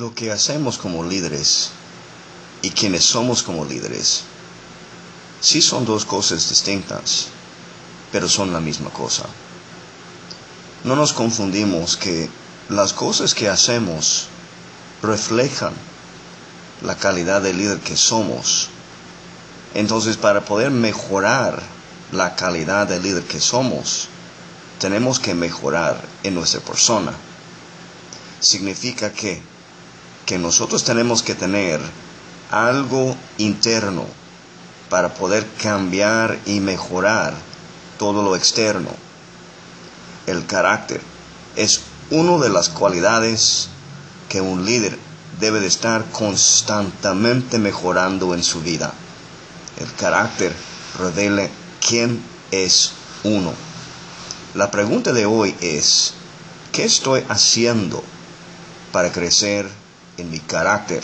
Lo que hacemos como líderes y quienes somos como líderes, sí son dos cosas distintas, pero son la misma cosa. No nos confundimos que las cosas que hacemos reflejan la calidad de líder que somos. Entonces, para poder mejorar la calidad de líder que somos, tenemos que mejorar en nuestra persona. Significa que, que nosotros tenemos que tener algo interno para poder cambiar y mejorar todo lo externo. El carácter es una de las cualidades que un líder debe de estar constantemente mejorando en su vida. El carácter revela quién es uno. La pregunta de hoy es, ¿qué estoy haciendo para crecer en mi carácter?